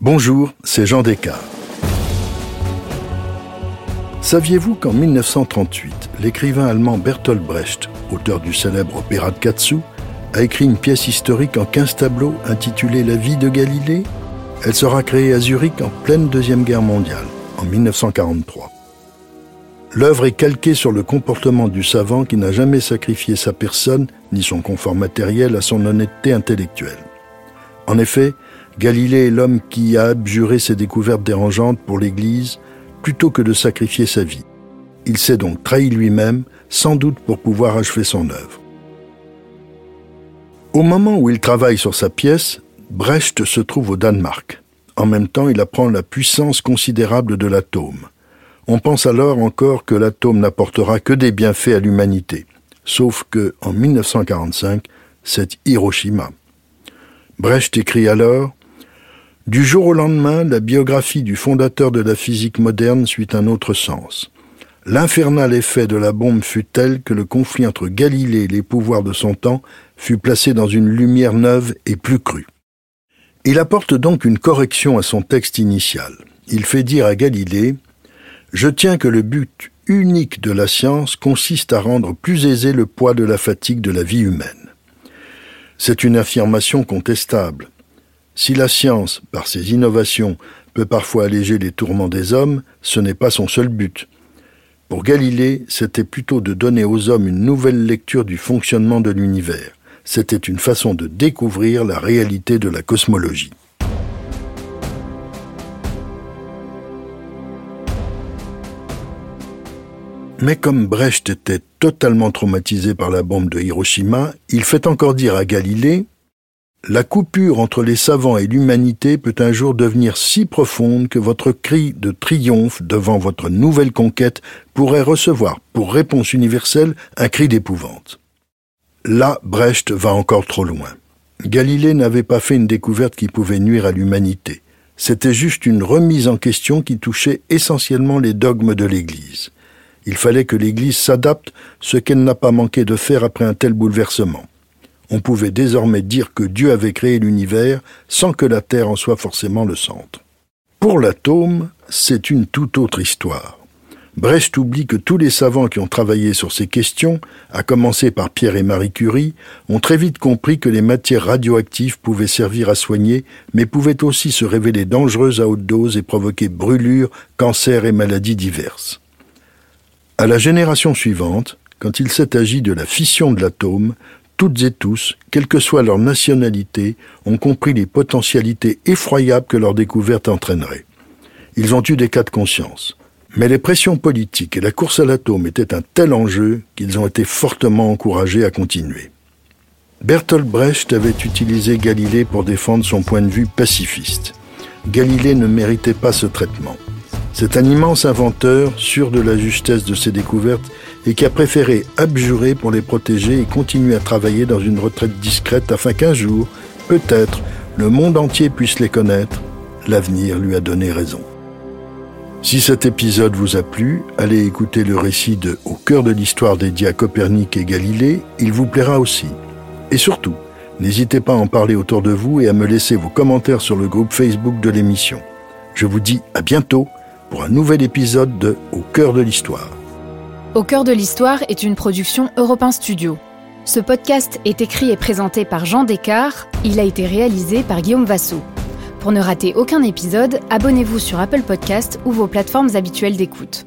Bonjour, c'est Jean Descartes. Saviez-vous qu'en 1938, l'écrivain allemand Bertolt Brecht, auteur du célèbre opéra de Katsu, a écrit une pièce historique en 15 tableaux intitulée La vie de Galilée? Elle sera créée à Zurich en pleine Deuxième Guerre mondiale, en 1943. L'œuvre est calquée sur le comportement du savant qui n'a jamais sacrifié sa personne ni son confort matériel à son honnêteté intellectuelle. En effet, Galilée est l'homme qui a abjuré ses découvertes dérangeantes pour l'Église plutôt que de sacrifier sa vie. Il s'est donc trahi lui-même, sans doute pour pouvoir achever son œuvre. Au moment où il travaille sur sa pièce, Brecht se trouve au Danemark. En même temps, il apprend la puissance considérable de l'atome. On pense alors encore que l'atome n'apportera que des bienfaits à l'humanité. Sauf que, en 1945, c'est Hiroshima. Brecht écrit alors Du jour au lendemain, la biographie du fondateur de la physique moderne suit un autre sens. L'infernal effet de la bombe fut tel que le conflit entre Galilée et les pouvoirs de son temps fut placé dans une lumière neuve et plus crue. Il apporte donc une correction à son texte initial. Il fait dire à Galilée je tiens que le but unique de la science consiste à rendre plus aisé le poids de la fatigue de la vie humaine. C'est une affirmation contestable. Si la science, par ses innovations, peut parfois alléger les tourments des hommes, ce n'est pas son seul but. Pour Galilée, c'était plutôt de donner aux hommes une nouvelle lecture du fonctionnement de l'univers. C'était une façon de découvrir la réalité de la cosmologie. Mais comme Brecht était totalement traumatisé par la bombe de Hiroshima, il fait encore dire à Galilée La coupure entre les savants et l'humanité peut un jour devenir si profonde que votre cri de triomphe devant votre nouvelle conquête pourrait recevoir pour réponse universelle un cri d'épouvante. Là, Brecht va encore trop loin. Galilée n'avait pas fait une découverte qui pouvait nuire à l'humanité. C'était juste une remise en question qui touchait essentiellement les dogmes de l'Église. Il fallait que l'Église s'adapte, ce qu'elle n'a pas manqué de faire après un tel bouleversement. On pouvait désormais dire que Dieu avait créé l'univers sans que la Terre en soit forcément le centre. Pour l'atome, c'est une toute autre histoire. Brecht oublie que tous les savants qui ont travaillé sur ces questions, à commencer par Pierre et Marie Curie, ont très vite compris que les matières radioactives pouvaient servir à soigner, mais pouvaient aussi se révéler dangereuses à haute dose et provoquer brûlures, cancers et maladies diverses. À la génération suivante, quand il s'est agi de la fission de l'atome, toutes et tous, quelle que soit leur nationalité, ont compris les potentialités effroyables que leur découverte entraînerait. Ils ont eu des cas de conscience. Mais les pressions politiques et la course à l'atome étaient un tel enjeu qu'ils ont été fortement encouragés à continuer. Bertolt Brecht avait utilisé Galilée pour défendre son point de vue pacifiste. Galilée ne méritait pas ce traitement. C'est un immense inventeur, sûr de la justesse de ses découvertes, et qui a préféré abjurer pour les protéger et continuer à travailler dans une retraite discrète afin qu'un jour, peut-être, le monde entier puisse les connaître. L'avenir lui a donné raison. Si cet épisode vous a plu, allez écouter le récit de Au cœur de l'histoire dédié à Copernic et Galilée, il vous plaira aussi. Et surtout, n'hésitez pas à en parler autour de vous et à me laisser vos commentaires sur le groupe Facebook de l'émission. Je vous dis à bientôt pour un nouvel épisode de Au cœur de l'histoire. Au cœur de l'histoire est une production Europe Studio. Ce podcast est écrit et présenté par Jean Descartes. Il a été réalisé par Guillaume Vassot. Pour ne rater aucun épisode, abonnez-vous sur Apple Podcast ou vos plateformes habituelles d'écoute.